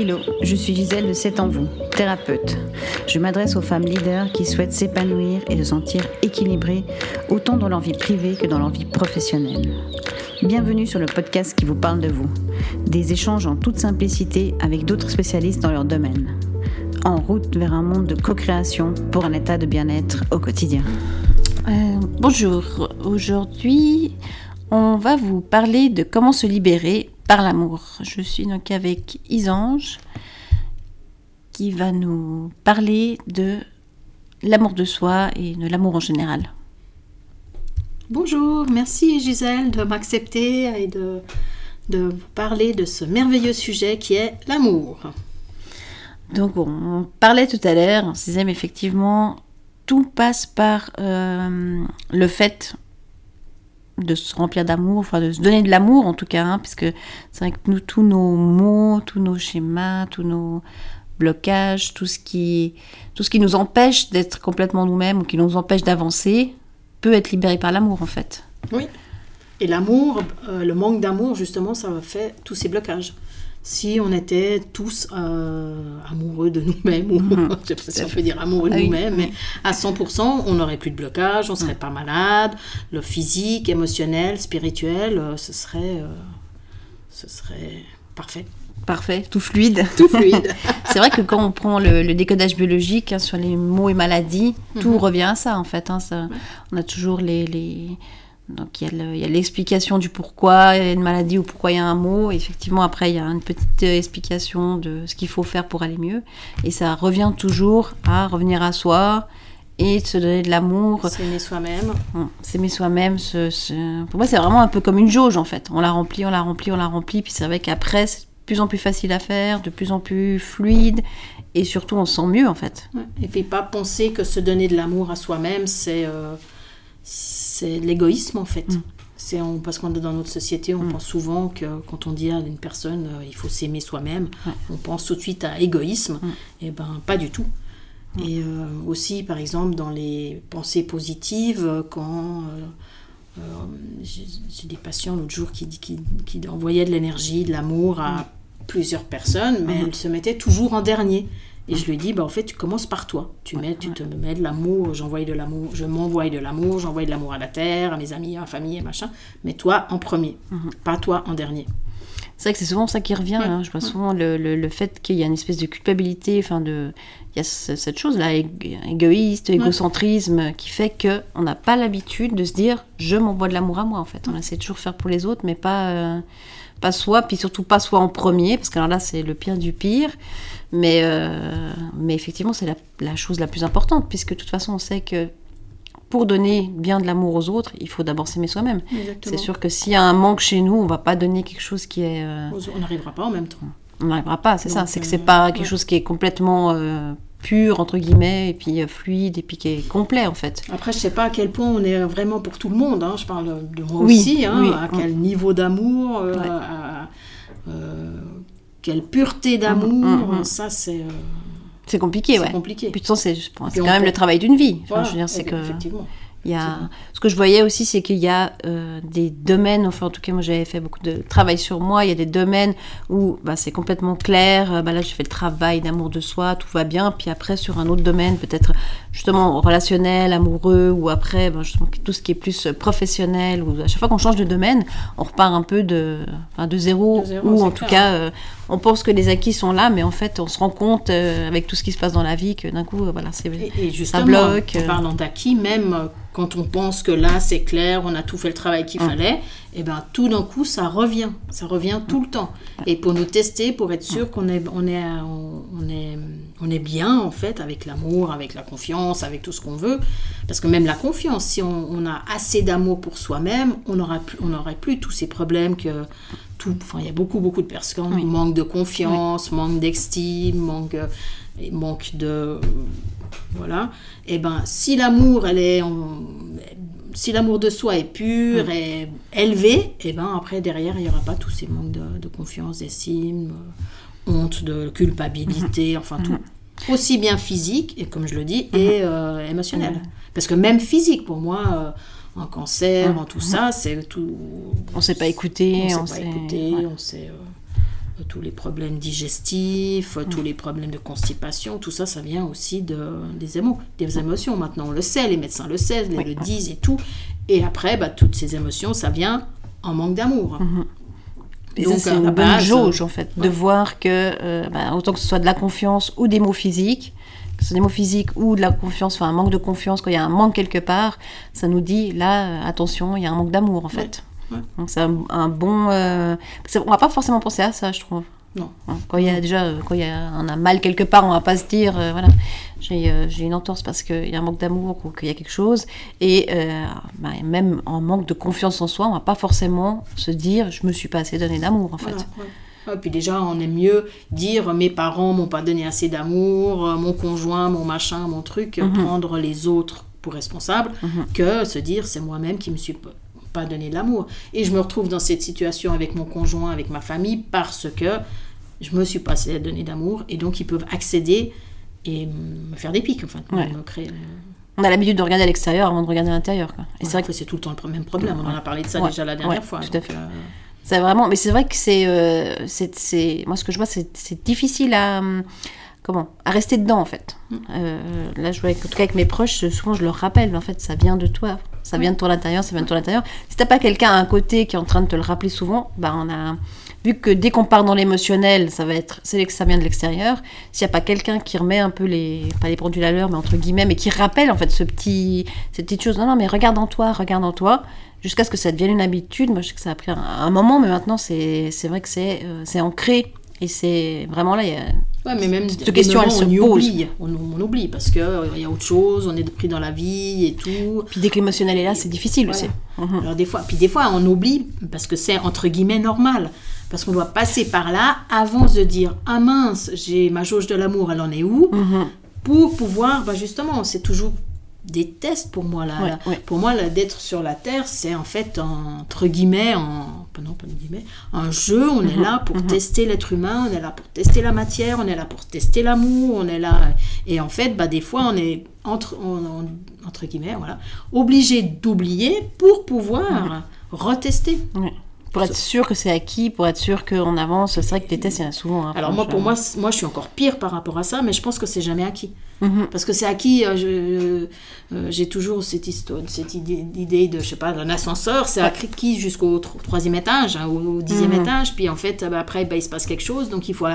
Hello, je suis Gisèle de C'est en vous, thérapeute. Je m'adresse aux femmes leaders qui souhaitent s'épanouir et se sentir équilibrées autant dans leur vie privée que dans leur vie professionnelle. Bienvenue sur le podcast qui vous parle de vous. Des échanges en toute simplicité avec d'autres spécialistes dans leur domaine. En route vers un monde de co-création pour un état de bien-être au quotidien. Euh, bonjour, aujourd'hui on va vous parler de comment se libérer par l'amour. Je suis donc avec Isange qui va nous parler de l'amour de soi et de l'amour en général. Bonjour, merci Gisèle de m'accepter et de, de vous parler de ce merveilleux sujet qui est l'amour. Donc on parlait tout à l'heure, on se disait mais effectivement tout passe par euh, le fait de se remplir d'amour, enfin de se donner de l'amour en tout cas, hein, puisque c'est vrai que nous, tous nos mots, tous nos schémas, tous nos blocages, tout ce qui, tout ce qui nous empêche d'être complètement nous-mêmes ou qui nous empêche d'avancer, peut être libéré par l'amour en fait. Oui. Et l'amour, euh, le manque d'amour, justement, ça fait tous ces blocages. Si on était tous euh, amoureux de nous-mêmes, ou Mhm. je sais pas si on peut dire amoureux de Ah nous-mêmes, oui. mais à 100%, on n'aurait plus de blocage, on serait pas malade, le physique, émotionnel, spirituel, euh, ce serait, euh, ce serait parfait. Parfait, tout fluide. Tout fluide. C'est vrai que quand on prend le, le décodage biologique hein, sur les mots et maladies, tout revient à ça en fait. hein, ça- On a toujours les... les- Donc il y a le- l'explication du pourquoi il y a une maladie ou pourquoi il y a un mot. Et effectivement, après, il y a une petite explication de ce qu'il faut faire pour aller mieux. Et ça revient toujours à revenir à soi et de se donner de l'amour. S'aimer soi-même. S'aimer soi-même, pour moi, c'est vraiment un peu comme une jauge en fait. On la remplit, on la remplit, on la remplit, puis c'est vrai qu'après, c'est de plus en plus facile à faire, de plus en plus fluide, et surtout, on se sent mieux en fait. Et puis pas penser que se donner de l'amour à soi-même, c'est euh, c'est l'égoïsme en fait. Mm. C'est parce qu'on est dans notre société, on pense souvent que quand on dit à une personne euh, il faut s'aimer soi-même, Ouais. on pense tout de suite à égoïsme. Mm. Et ben pas du tout. Et euh, aussi par exemple dans les pensées positives, euh, quand euh, j'ai des patients l'autre jour qui, qui, qui envoyaient de l'énergie, de l'amour à plusieurs personnes, mais Mhm. elles se mettaient toujours en dernier. Et je lui dis, bah, en fait, tu commences par toi. Tu, mets, tu te mets de l'amour, j'envoie de l'amour, je m'envoie de l'amour, j'envoie de l'amour à la terre, à mes amis, à ma famille et machin. Mais toi en premier, Mhm. pas toi en dernier. C'est vrai que c'est souvent ça qui revient. Hein. Je vois souvent le, le- le fait qu'il y a une espèce de culpabilité, enfin de, il y a ce- cette chose-là, ég- égoïste, égocentrisme, qui fait que on n'a pas l'habitude de se dire, je m'envoie de l'amour à moi en fait. On essaie toujours de faire pour les autres, mais pas, euh, pas soi, puis surtout pas soi en premier, parce que alors là c'est le pire du pire. Mais, euh, mais effectivement, c'est la, la chose la plus importante, puisque de toute façon, on sait que pour donner bien de l'amour aux autres, il faut d'abord s'aimer soi-même. C'est sûr que s'il y a un manque chez nous, on va pas donner quelque chose qui est. euh, On n'arrivera pas en même temps. on n'arrivera pas, c'est ça. C'est que euh, c'est pas quelque ouais. chose qui est complètement euh, pur, entre guillemets, et puis euh, fluide, et puis qui est complet, en fait. Après, je sais pas à quel point on est vraiment pour tout le monde. hein. Je parle de moi Oui, aussi. hein, oui. À quel niveau d'amour, Ouais. à- quelle pureté d'amour. Mhm, mhm. Ça, c'est euh, C'est compliqué, c'est ouais. compliqué. Puis de c'est c'est quand même le travail d'une vie. Enfin, Voilà, je veux dire, c'est que. effectivement. Il y a... Ce que je voyais aussi, c'est qu'il y a euh, des domaines, enfin en tout cas moi j'avais fait beaucoup de travail sur moi, il y a des domaines où bah, c'est complètement clair, bah, là j'ai fait le travail d'amour de soi, tout va bien, puis après sur un autre domaine, peut-être justement relationnel, amoureux, ou après justement tout ce qui est plus professionnel, ou à chaque fois qu'on change de domaine, on repart un peu de, enfin, de zéro, De zéro, ou en tout clair. cas euh, on pense que les acquis sont là, mais en fait on se rend compte euh, avec tout ce qui se passe dans la vie que d'un coup, euh, voilà, c'est... Et, et justement, bloque, en parlant d'acquis, même quand on pense que là c'est clair, on a tout fait le travail qu'il Mm. fallait, et ben tout d'un coup ça revient, ça revient tout le temps. Et pour nous tester, pour être sûr qu'on est, on est, on, on est, on est bien en fait avec l'amour, avec la confiance, avec tout ce qu'on veut, parce que même la confiance, si on, on a assez d'amour pour soi-même, on n'aurait plus, on plus tous ces problèmes que tout, enfin il y a beaucoup beaucoup de personnes Oui. manque de confiance, manque d'estime, manque, euh, manque de voilà. Et ben, si l'amour, elle est si l'amour de soi est pur Mm. et élevé, et ben après derrière il n'y aura pas tous ces manques de, de confiance, d'estime, euh, honte, de culpabilité, Mm-hmm. enfin tout. Aussi bien physique et comme je le dis et euh, émotionnel. Parce que même physique pour moi. euh, en cancer, en tout ça, c'est tout. On s'est pas écouté, on on s'est pas écouté, ouais. on s'est. euh, tous les problèmes digestifs, tous les problèmes de constipation, tout ça, ça vient aussi de, des, émo- des émotions. Maintenant, on le sait, les médecins le savent, ils Oui, le disent et tout. Et après, bah, toutes ces émotions, ça vient en manque d'amour. Et Donc, ça, c'est une bonne jauge, en fait, de voir que, euh, bah, autant que ce soit de la confiance ou des mots physiques, que ce soit des mots physiques ou de la confiance, enfin un manque de confiance, quand il y a un manque quelque part, ça nous dit, là, euh, attention, il y a un manque d'amour, en fait. ouais. Donc c'est un, un bon... euh, on va pas forcément penser à ça, je trouve. Non. Hein, Quand il y a déjà, euh, quand il y a, on a mal quelque part, on va pas se dire, euh, voilà, j'ai euh, j'ai une entorse parce qu'il y a un manque d'amour ou qu'il y a quelque chose. Et euh, bah, même en manque de confiance en soi, on va pas forcément se dire, je me suis pas assez donné d'amour, en fait. Voilà, ouais. Ouais, puis déjà, on aime mieux dire mes parents m'ont pas donné assez d'amour, mon conjoint, mon machin, mon truc, Mhm. prendre les autres pour responsables, que se dire c'est moi-même qui me suis pas donné de l'amour. Et je me retrouve dans cette situation avec mon conjoint, avec ma famille, parce que je me suis pas assez donné d'amour, et donc ils peuvent accéder et me faire des pics, enfin, Ouais. me créer. On a l'habitude de regarder à l'extérieur avant de regarder à l'intérieur. quoi. Et c'est vrai que c'est tout le temps le même problème. On en a parlé de ça Ouais, déjà la dernière fois. tout à fait. euh, C'est vraiment, mais c'est vrai que c'est, euh, c'est, c'est- moi ce que je vois, c'est, c'est difficile à, hum, comment, à rester dedans en fait. Mm. Euh, là, je vois, en tout cas avec mes proches, souvent je leur rappelle, en fait, ça vient de toi, ça vient de ton intérieur, ça vient de ton intérieur. Si t'as pas quelqu'un à un côté qui est en train de te le rappeler souvent, bah on a, vu que dès qu'on part dans l'émotionnel, ça va être, c'est ça vient de l'extérieur. S'il n'y a pas quelqu'un qui remet un peu les, pas les pendules à l'heure, mais entre guillemets, mais qui rappelle en fait ce petit, cette petite chose, non non, mais regarde en toi, regarde en toi jusqu'à ce que ça devienne une habitude. Moi, je sais que ça a pris un, moment, mais maintenant, c'est c'est vrai que c'est euh, c'est ancré. Et c'est vraiment là, il y a... Ouais, mais même Cette question, elle se on pose. oublie. On, on oublie parce qu'il il y a autre chose, on est pris dans la vie et tout. Puis dès que l'émotionnel est là, c'est difficile Voilà. aussi. Mhm. Alors des fois, puis des fois on oublie parce que c'est entre guillemets normal. Parce qu'on doit passer par là avant de se dire ah mince, j'ai ma jauge de l'amour, elle en est où? Mhm. Pour pouvoir, bah justement, c'est toujours des tests pour moi là. Ouais, Là, ouais. Pour moi, d'être sur la terre, c'est en fait entre guillemets, en, non pas guillemets, un jeu. On est Mhm, là pour tester l'être humain, on est là pour tester la matière, on est là pour tester l'amour, on est là. Et en fait, bah des fois, on est entre on- on- entre guillemets, voilà, obligé d'oublier pour pouvoir retester. Pour être sûr que c'est acquis, pour être sûr qu'on avance, c'est vrai que les tests, il y en a souvent. hein, Alors moi, pour moi, moi, je suis encore pire par rapport à ça, mais je pense que c'est jamais acquis. Mhm. Parce que c'est acquis, euh, euh, j'ai toujours cette, histoire, cette idée, idée de, je sais pas, d'un ascenseur, c'est acquis jusqu'au tro- troisième étage, hein, au, au dixième Mhm. étage, puis en fait, euh, bah, après, bah, il se passe quelque chose, donc il faut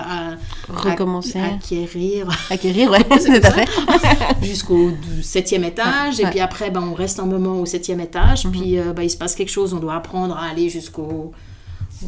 Recommencer. ac- acquérir Acquérir, ouais, tout à ça. fait. jusqu'au septième étage, et puis après, bah, on reste un moment au septième étage, puis euh, bah, il se passe quelque chose, on doit apprendre à aller jusqu'au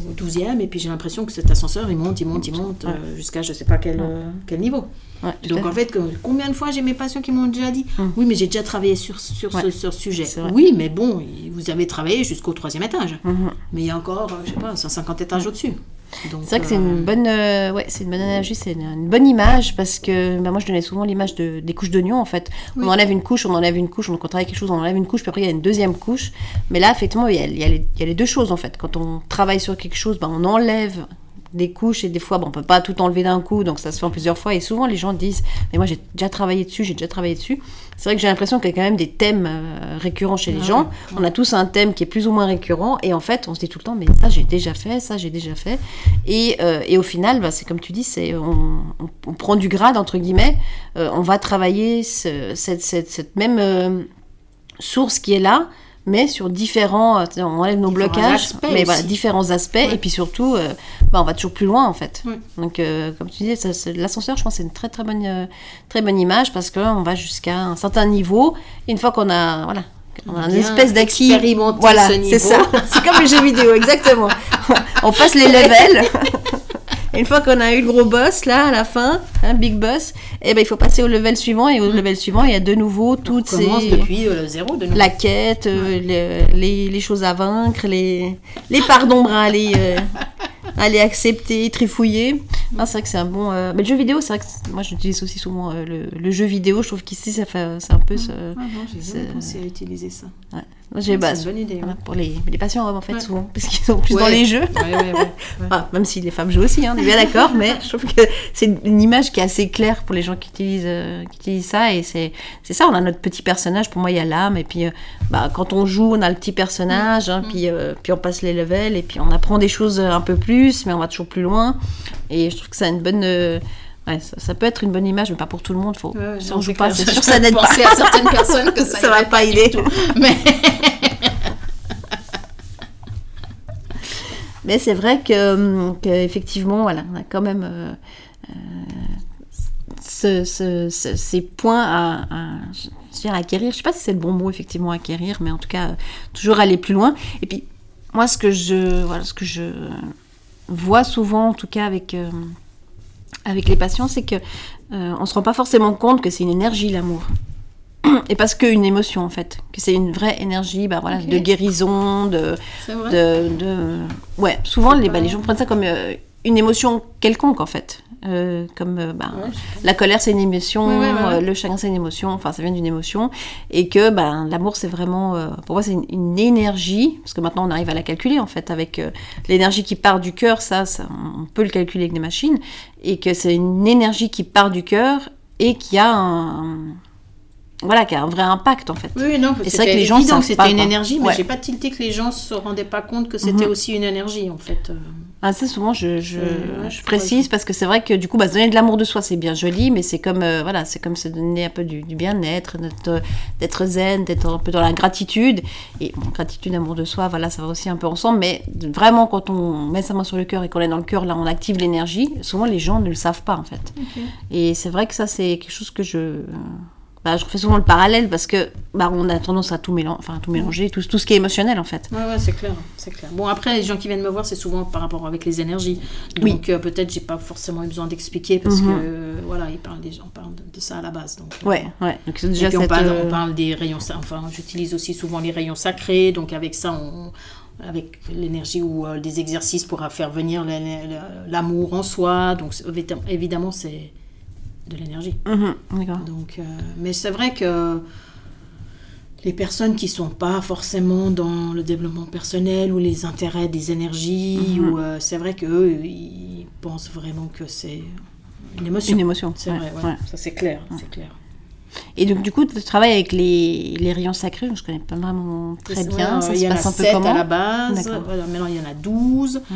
au douzième, et puis j'ai l'impression que cet ascenseur, il monte, il monte, il monte, euh, jusqu'à je sais pas quel, euh, quel niveau. Ouais, Donc en fait, que- combien de fois j'ai mes patients qui m'ont déjà dit Oui, mais j'ai déjà travaillé sur, sur ce, sur ce sujet. Oui, mais bon, vous avez travaillé jusqu'au troisième étage. Mhm. Mais il y a encore, euh, je sais pas, 150 étages au-dessus. C'est vrai que c'est euh, une bonne, euh, ouais, c'est une bonne analogie, c'est une, une bonne image parce que bah, moi je donnais souvent l'image de, des couches d'oignons en fait. On Oui. enlève une couche, on enlève une couche, on travaille quelque chose, on enlève une couche, puis après il y a une deuxième couche. Mais là effectivement il y a, il y a les, il y a les deux choses en fait. Quand on travaille sur quelque chose, bah, on enlève des couches et des fois bon, on peut pas tout enlever d'un coup donc ça se fait en plusieurs fois. Et souvent les gens disent mais moi j'ai déjà travaillé dessus j'ai déjà travaillé dessus. C'est vrai que j'ai l'impression qu'il y a quand même des thèmes euh, récurrents chez les Ah gens. ouais, on a tous un thème qui est plus ou moins récurrent et en fait on se dit tout le temps mais ça j'ai déjà fait ça j'ai déjà fait. Et, euh, et au final bah, c'est comme tu dis c'est on, on- on prend du grade entre guillemets. Euh, on va travailler ce- cette, cette- cette même source qui est là mais sur différents, euh, on enlève nos Différents blocages, aspects mais voilà, différents aspects, Ouais. et puis surtout, euh, bah, on va toujours plus loin en fait. Ouais. Donc, euh, comme tu c'est- l'ascenseur, je pense, c'est une très très bonne, euh, très bonne image parce qu'on va jusqu'à un certain niveau. Et une fois qu'on a, voilà, on a une espèce d'acquis. Voilà, ce c'est ça. C'est comme les jeux vidéo, exactement. on passe les levels. Une fois qu'on a eu le gros boss là à la fin, un big boss, et ben il faut passer au level suivant et au level suivant il y a de nouveau on toutes commence ces depuis euh, zéro de nouveau. la quête, euh, le- les, les choses à vaincre, les, les parts d'ombre à aller, euh, aller accepter, trifouiller. Ah, c'est vrai que c'est un bon. euh, Mais le jeu vidéo, c'est vrai que moi j'utilise aussi souvent le, le jeu vidéo. Je trouve qu'ici ça fait c'est un peu. Ah non, j'ai jamais c'est- pensé à utiliser ça. ouais. J'ai bah, c'est une bonne idée. ouais. pour les, les patients hommes en fait Ouais. souvent parce qu'ils sont plus dans les jeux. Même si les femmes jouent aussi, hein, on est bien d'accord, mais je trouve que c'est une, image qui est assez claire pour les gens qui utilisent, euh, qui utilisent ça. Et c'est ça, on a notre petit personnage. Pour moi, il y a l'âme. Et puis, euh, bah, quand on joue, on a le petit personnage. hein, puis, euh, puis on passe les levels. Et puis, on apprend des choses un peu plus, mais on va toujours plus loin. Et je trouve que ça a une bonne. Ouais, ça, ça peut être une bonne image, mais pas pour tout le monde. Faut, Ouais, si on joue pas, c'est sûr ça n'aide pas. à certaines personnes que ça, Ça va pas aider. tout. Mais Mais c'est vrai que, hum, que effectivement, voilà, on a quand même euh, euh, ce- ce- ce- ces points à, à, je dirais acquérir. Je sais pas si c'est le bon mot, effectivement, acquérir, mais en tout cas, euh, toujours aller plus loin. Et puis, moi, ce que je, voilà, ce que je vois souvent, en tout cas avec, avec les patients, c'est que euh, on se rend pas forcément compte que c'est une énergie, l'amour. Et parce qu'une émotion, en fait. Que c'est une vraie énergie bah, voilà, de guérison, de, de, de- Ouais, souvent les, bah, les gens prennent ça comme euh, une émotion quelconque en fait. Euh, comme euh, bah, Ouais, sais la colère c'est une émotion, Ouais, ouais, euh, le chagrin c'est une émotion, enfin ça vient d'une émotion. Et que bah, l'amour c'est vraiment, pour moi c'est une, une énergie, parce que maintenant on arrive à la calculer en fait, avec l'énergie qui part du cœur, ça, ça, on peut le calculer avec des machines, et que c'est une énergie qui part du cœur et qui a un, voilà, qui a un vrai impact en fait. Oui, non, c'est vrai que les gens évident que c'était une énergie, mais Ouais. j'ai pas tilté que les gens se rendaient pas compte que c'était Mhm. aussi une énergie, en fait. euh. Ah, ça, souvent, je, je, Euh, je précise parce que c'est vrai que du coup, bah, se donner de l'amour de soi, c'est bien joli, mais c'est comme, euh, voilà, c'est comme se donner un peu du, du bien-être, d'être- zen, d'être un peu dans la gratitude. Et bon, gratitude, amour de soi, voilà, ça va aussi un peu ensemble, mais vraiment, quand on met sa main sur le cœur et qu'on est dans le cœur, là, on active l'énergie, souvent les gens ne le savent pas, en fait. Et c'est vrai que ça, c'est quelque chose que je. Bah, je refais souvent le parallèle parce que bah, on a tendance à tout, mélanger, enfin, tout mélanger, tout, tout ce qui est émotionnel en fait. Ouais, ouais, c'est clair, c'est clair. Bon, après, les gens qui viennent me voir, c'est souvent par rapport avec les énergies. Oui. Donc, euh, peut-être, j'ai pas forcément eu besoin d'expliquer parce Mhm. que, euh, voilà, ils parlent, des gens parlent de, de ça à la base. Donc, euh, Ouais, ouais. Donc c'est Et déjà puis on parle, euh, on parle des rayons, enfin j'utilise aussi souvent les rayons sacrés, donc avec ça, on, avec l'énergie ou euh, des exercices pour faire venir la- la- l'amour en soi, donc évidemment c'est de l'énergie. mhm, D'accord. Donc, euh, mais c'est vrai que les personnes qui sont pas forcément dans le développement personnel ou les intérêts des énergies, Mhm. ou euh, c'est vrai qu'eux, ils pensent vraiment que c'est une émotion. Une émotion. C'est ouais, vrai, ouais. ouais. ça c'est clair, c'est clair. Et donc, du coup, tu travailles avec les, les rayons sacrés, je connais pas vraiment très bien. ça il se y en a un peu sept comment à la base. Voilà, maintenant, il y en a 12. Mm.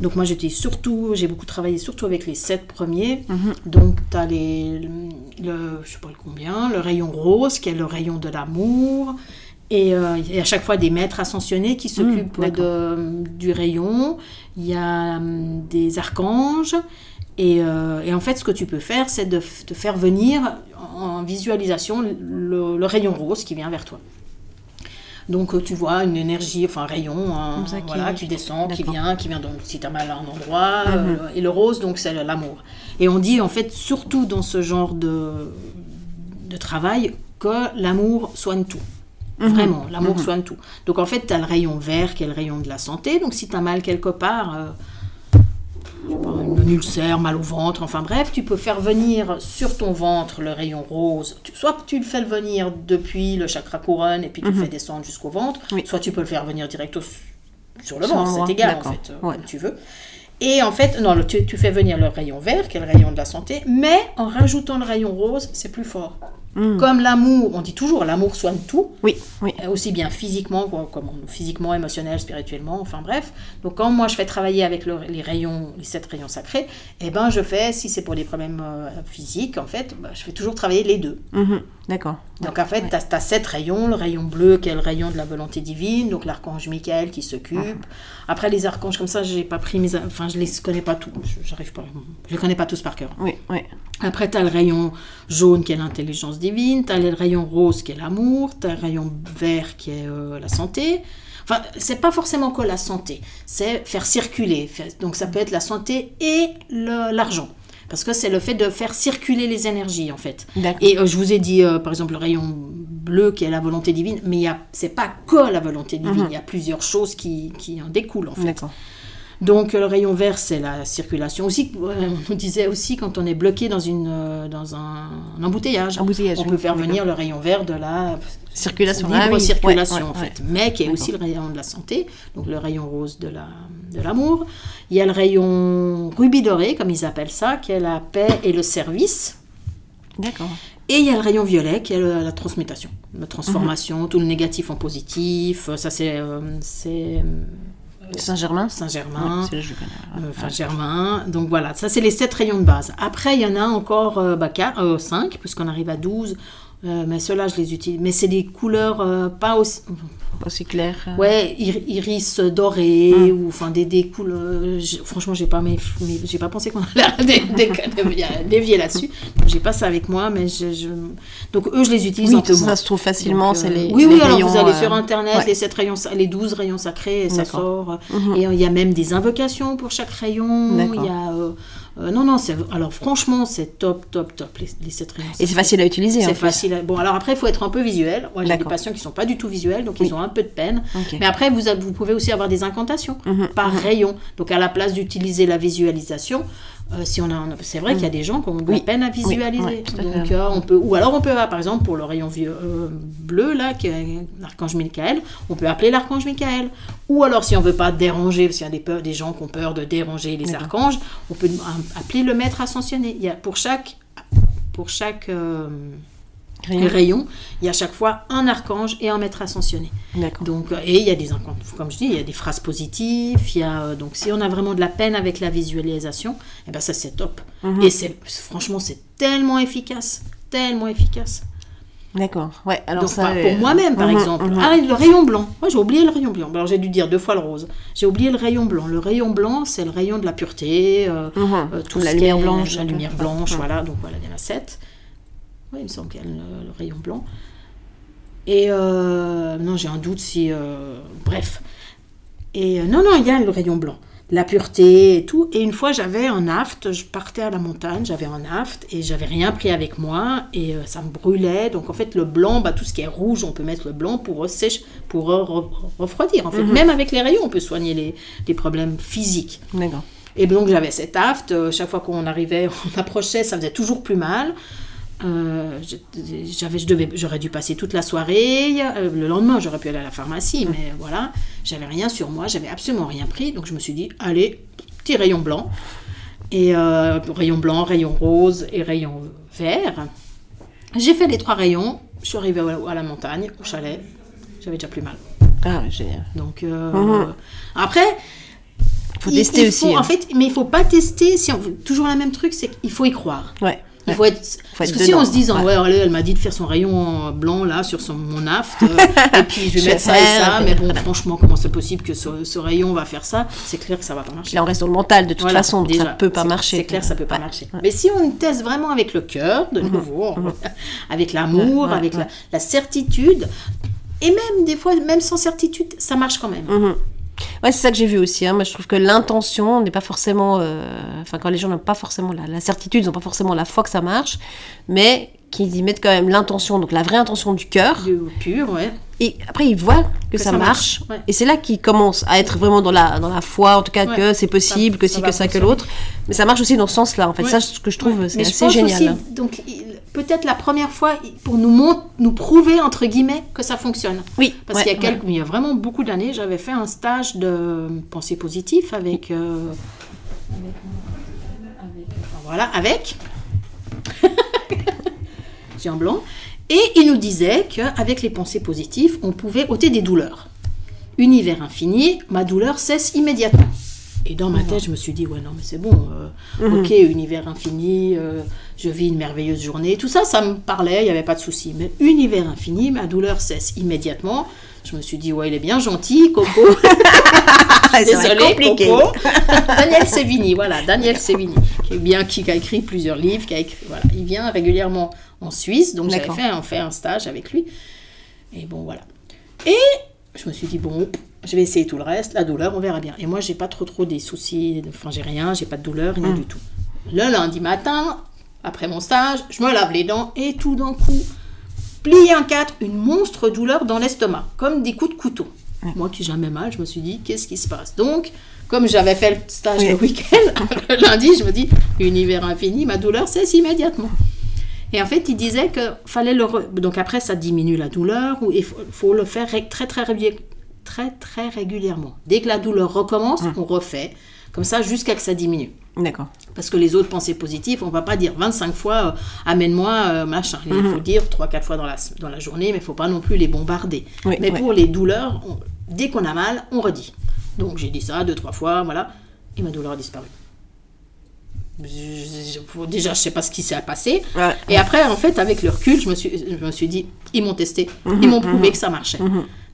Donc, moi, j'étais surtout, j'ai beaucoup travaillé surtout avec les 7 premiers. Mhm. Donc, tu as les, le, je sais pas le combien, le rayon rose, qui est le rayon de l'amour. Et euh, à chaque fois des maîtres ascensionnés qui s'occupent d'accord. de- du rayon. Il y a hum, des archanges. Et, euh, et en fait, ce que tu peux faire, c'est de, de faire venir en, en visualisation le, le rayon rose qui vient vers toi. Donc euh, tu vois une énergie, enfin un rayon, ça, qui- voilà, qui descend, qui vient, qui vient donc si tu as mal à un endroit. Mhm. euh, et le rose, donc c'est l'amour. Et on dit en fait, surtout dans ce genre de, de travail, que l'amour soigne tout. Mhm. Vraiment, l'amour soigne tout. Donc en fait, tu as le rayon vert qui est le rayon de la santé. Donc si tu as mal quelque part, euh, une ulcère, mal au ventre, enfin bref, tu peux faire venir sur ton ventre le rayon rose. Tu- soit tu le fais venir depuis le chakra couronne et puis tu le fais descendre jusqu'au ventre, Mhm. Oui. soit tu peux le faire venir direct au- sur le Sur ventre, c'est égal en fait, euh, Ouais. comme tu veux. Et en fait, non, le- tu, tu fais venir le rayon vert, qui est le rayon de la santé, mais en rajoutant le rayon rose, c'est plus fort. Mm. Comme l'amour, on dit toujours l'amour soigne tout, Oui, oui. euh, aussi bien physiquement, comme physiquement, émotionnel, spirituellement, enfin bref. Donc quand moi je fais travailler avec le- les rayons, les sept rayons sacrés, eh ben je fais, si c'est pour des problèmes euh, physiques, en fait, bah, je fais toujours travailler les deux. Mhm. D'accord. Donc en fait, tu as, sept rayons, le rayon bleu qui est le rayon de la volonté divine, donc l'archange Michael qui s'occupe. Après les archanges comme ça, j'ai pas pris mes, enfin je les connais pas tous, j'arrive pas, je les connais pas tous par cœur. Oui, oui. Après, tu as le rayon jaune qui est l'intelligence divine, tu as le rayon rose qui est l'amour, tu as le rayon vert qui est euh, la santé. Enfin, c'est pas forcément que la santé, c'est faire circuler. Donc, ça peut être la santé et l'argent. Parce que c'est le fait de faire circuler les énergies, en fait. Et euh, je vous ai dit, euh, par exemple, le rayon bleu qui est la volonté divine, mais a- c'est pas que la volonté divine, il y a plusieurs choses qui, qui en découlent, en fait. Donc le rayon vert, c'est la circulation. Aussi, euh, on disait aussi quand on est bloqué dans, une, euh, dans un, un embouteillage, Embouteillage, on oui, peut faire venir le rayon vert de la, Circulation. libre Ah oui, circulation ouais, en ouais, fait, mais qui est aussi le rayon de la santé, donc le rayon rose de la de l'amour. Il y a le rayon rubis doré, comme ils appellent ça, qui est la paix et le service. D'accord. Et il y a le rayon violet qui est le- la transmutation, la Mhm. transformation, tout le négatif en positif. Ça c'est euh, c'est Saint-Germain Saint-Germain. Ouais, connais. euh, Enfin, Germain. Donc voilà, ça c'est les sept rayons de base. Après, il y en a encore euh, bah, 5, puisqu'on arrive à 12. Euh, mais ceux-là, je les utilise. Mais c'est des couleurs euh, pas aussi. Aussi clair. euh. Ouais, ir- iris doré, Mm. ou enfin des, des couleurs. j'ai- Franchement, j'ai pas, mes, mes- j'ai pas pensé qu'on allait dé- dévier, là-dessus. J'ai pas ça avec moi, mais je, je- Donc eux, je les utilise Oui, un peu ça, moins. se trouve facilement, c'est euh, les. Oui, les oui, alors vous allez euh, sur internet, ouais. les, sept rayons, sa- les 12 rayons sacrés, et ça sort. Mhm. Et euh, il y a même des invocations pour chaque rayon. Il y a. euh, non, non, c'est, alors franchement, c'est top, top, top, les, les sept rayons Et c'est facile à utiliser. C'est facile. à- Bon, alors après, il faut être un peu visuel. Moi, j'ai des patients qui sont pas du tout visuels, donc Oui. ils ont un peu de peine. Mais après, vous, vous pouvez aussi avoir des incantations Mhm, par rayon. Donc, à la place d'utiliser la visualisation, euh, si on a, c'est vrai qu'il y a des gens qui ont de Oui. peine à Oui, visualiser. ouais, Donc, euh, on peut, ou alors on peut, avoir, par exemple, pour le rayon vieux- euh, bleu là, qui est l'archange Michael, on peut appeler l'archange Michael. Ou alors, si on veut pas déranger, parce qu'il y a des, peurs- des gens qui ont peur de déranger les archanges, on peut appeler le maître ascensionné. Il y a pour chaque, pour chaque Rayon. rayon, il y a à chaque fois un archange et un maître ascensionné. Donc, euh, et il y a des comme je dis, il y a des phrases positives. Il y a, euh, donc, si on a vraiment de la peine avec la visualisation, eh ben ça c'est top. Mhm. Et c'est franchement c'est tellement efficace, tellement efficace. D'accord. Ouais. Alors donc, ça. euh, pour moi-même, par mhm, exemple, mhm. ah, le rayon blanc. Moi, j'ai oublié le rayon blanc. Alors, j'ai dû dire deux fois le rose. J'ai oublié le rayon blanc. Le rayon blanc, c'est le rayon de la pureté. euh, tout la ce lumière est blanche. La lumière blanche, voilà. Donc voilà, il y en a sept. Oui, il me semble qu'il y a le, le rayon blanc. Et euh, non, j'ai un doute si. euh, bref. Et euh, non, non, il y a le rayon blanc. La pureté et tout. Et une fois, j'avais un aft. Je partais à la montagne, j'avais un aft et j'avais rien pris avec moi et ça me brûlait. Donc en fait, le blanc, bah, tout ce qui est rouge, on peut mettre le blanc pour sèche, pour re- re- refroidir. En fait, Mhm. même avec les rayons, on peut soigner les, les problèmes physiques. D'accord. Et donc j'avais cet aft, chaque fois qu'on arrivait, on approchait, ça faisait toujours plus mal. Euh, j'avais, je devais, j'aurais dû passer toute la soirée. Euh, le lendemain, j'aurais pu aller à la pharmacie, mais voilà, j'avais rien sur moi, j'avais absolument rien pris. Donc je me suis dit, allez, petit rayon blanc. Et euh, rayon blanc, rayon rose et rayon vert. J'ai fait les trois rayons. Je suis arrivée à la montagne, au chalet. J'avais déjà plus mal. Ah, génial. Donc Mhm. après, Faut il- tester il aussi. faut- hein. En fait, mais il faut pas tester. Si on, toujours le même truc, c'est qu'il faut y croire. Ouais. Il ouais. faut être. parce être que si on se disant, ouais. ouais, allez, elle m'a dit de faire son rayon blanc là sur son, mon aft, euh, et puis je vais Je mettre ça et ça, mais bon, franchement, comment c'est possible que ce, ce rayon va faire ça? C'est clair que ça va pas marcher. Là, on reste dans le mental de toute Voilà, façon, déjà, ça peut pas marcher. C'est clair, ça peut pas marcher. Mais si on teste vraiment avec le cœur, de nouveau, avec l'amour, avec la certitude, et même des fois, même sans certitude, ça marche quand même. Mhm. Ouais, c'est ça que j'ai vu aussi. hein. Moi, je trouve que l'intention n'est pas forcément. euh, Enfin, quand les gens n'ont pas forcément la, la certitude, ils n'ont pas forcément la foi que ça marche, mais qu'ils y mettent quand même l'intention, donc la vraie intention du cœur. Du pur, ouais. Et après, ils voient que, Que ça, ça marche. marche, ouais. Et c'est là qu'ils commencent à être vraiment dans la, dans la foi, en tout cas, Ouais. que c'est possible, Ça- que va que ça, que l'autre. Mais ça marche aussi dans ce sens-là, en fait. Ouais. Ça, ce que je trouve, c'est assez génial. aussi, donc, peut-être la première fois, pour nous, nous prouver, entre guillemets, que ça fonctionne. Oui, Parce qu'il y a, ouais. quelques, il y a vraiment beaucoup d'années, j'avais fait un stage de pensée positive avec. euh, avec, avec- enfin, voilà, avec. Blanc. Et il nous disait qu'avec les pensées positives, on pouvait ôter des douleurs. Univers infini, ma douleur cesse immédiatement. Et dans ma tête, je me suis dit, ouais, non, mais c'est bon, euh, Mhm. ok, univers infini, euh, je vis une merveilleuse journée. Tout ça, ça me parlait, il n'y avait pas de souci. Mais univers infini, ma douleur cesse immédiatement. Je me suis dit, ouais, il est bien gentil, Coco. Désolé, compliqué. Coco. Daniel Sévigny, voilà, Daniel Sévigny, qui est bien, qui a écrit plusieurs livres, qui a écrit, voilà, il vient régulièrement en Suisse, donc j'avais fait, un- fait un stage avec lui. Et bon, voilà. Et je me suis dit, bon, je vais essayer tout le reste, la douleur, on verra bien. Et moi, j'ai pas trop trop des soucis, enfin, j'ai rien, j'ai pas de douleur, rien Mm. du tout. Le lundi matin, après mon stage, je me lave les dents et tout d'un coup, plié en quatre, une monstre douleur dans l'estomac, comme des coups de couteau. Moi qui jamais mal, je me suis dit, qu'est-ce qui se passe? Donc, comme j'avais fait le stage Oui. le week-end, le lundi, je me dis, univers infini, ma douleur cesse immédiatement. Et en fait, il disait que fallait le. re- Donc après, ça diminue la douleur, ou il faut, faut le faire très, très, très, très régulièrement. Dès que la douleur recommence, Hum. on refait. Comme ça, jusqu'à que ça diminue. D'accord. Parce que les autres pensées positives, on va pas dire 25 fois euh, amène-moi euh, machin. Il faut dire 3-4 fois dans la, dans la journée, mais il faut pas non plus les bombarder. Oui, mais pour les douleurs, on- dès qu'on a mal, on redit. Donc j'ai dit ça deux, trois fois, voilà, et ma douleur a disparu. Déjà, je sais pas ce qui s'est passé. Ouais. Et après, en fait, avec le recul, je me suis, je me suis dit, ils m'ont testé, Mhm, ils m'ont prouvé que ça marchait.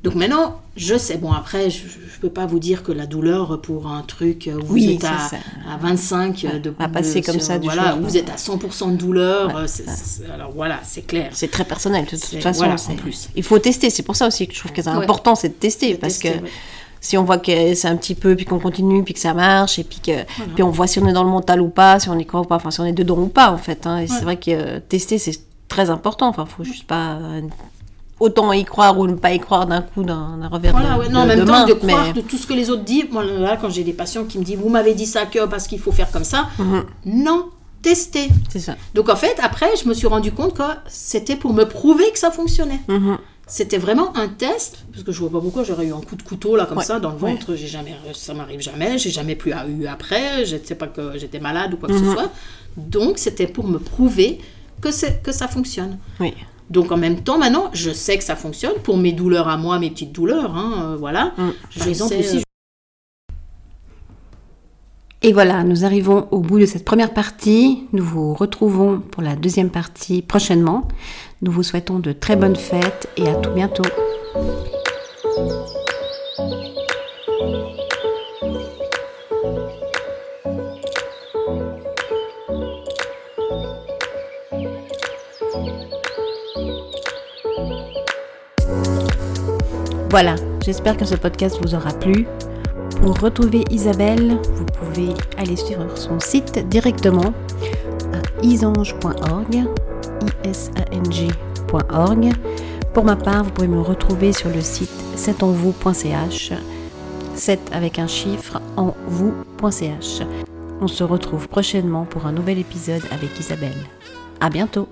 Donc maintenant, je sais. Bon, après, je ne peux pas vous dire que la douleur pour un truc où vous Oui, êtes à, ça- à 25 euh, de à passer de- comme ça du voilà, jour vous êtes à 100% de douleur. Ouais, euh, alors voilà, c'est clair. C'est très personnel, de toute façon. voilà, en plus. Il faut tester, c'est pour ça aussi que je trouve que c'est Ouais. important, c'est de tester. De parce tester, que ouais. Si on voit que c'est un petit peu, puis qu'on continue, puis que ça marche, et puis, que, puis on voit si on est dans le mental ou pas, si on y croit ou pas, enfin si on est dedans ou pas, en fait. hein. Et Ouais. c'est vrai que euh, tester, c'est très important. Enfin, faut juste pas euh, autant y croire ou ne pas y croire d'un coup, d'un revers Voilà, de, ouais. Non, en même de temps, main, de croire mais- de tout ce que les autres disent. Moi, là, quand j'ai des patients qui me disent, vous m'avez dit ça que parce qu'il faut faire comme ça. Mhm. Non, testez. C'est ça. Donc en fait, après, je me suis rendu compte que c'était pour me prouver que ça fonctionnait. Mhm. C'était vraiment un test, parce que je vois pas pourquoi j'aurais eu un coup de couteau là comme Ouais, ça dans le ouais. ventre. J'ai jamais, ça m'arrive jamais. J'ai jamais plus eu après. Je sais pas que j'étais malade ou quoi que Mhm. ce soit. Donc c'était pour me prouver que c'est que ça fonctionne. Oui. Donc en même temps, maintenant, je sais que ça fonctionne pour mes douleurs à moi, mes petites douleurs, hein, euh, voilà. Mm. Je Par exemple, sais, aussi, euh, Et voilà, nous arrivons au bout de cette première partie. Nous vous retrouvons pour la deuxième partie prochainement. Nous vous souhaitons de très bonnes fêtes et à tout bientôt. Voilà, j'espère que ce podcast vous aura plu. Pour retrouver Isabelle, vous pouvez aller sur son site directement à isange.org, isang.org. Pour ma part, vous pouvez me retrouver sur le site setenvous.ch, 7 avec un chiffre en vous.ch. On se retrouve prochainement pour un nouvel épisode avec Isabelle. À bientôt!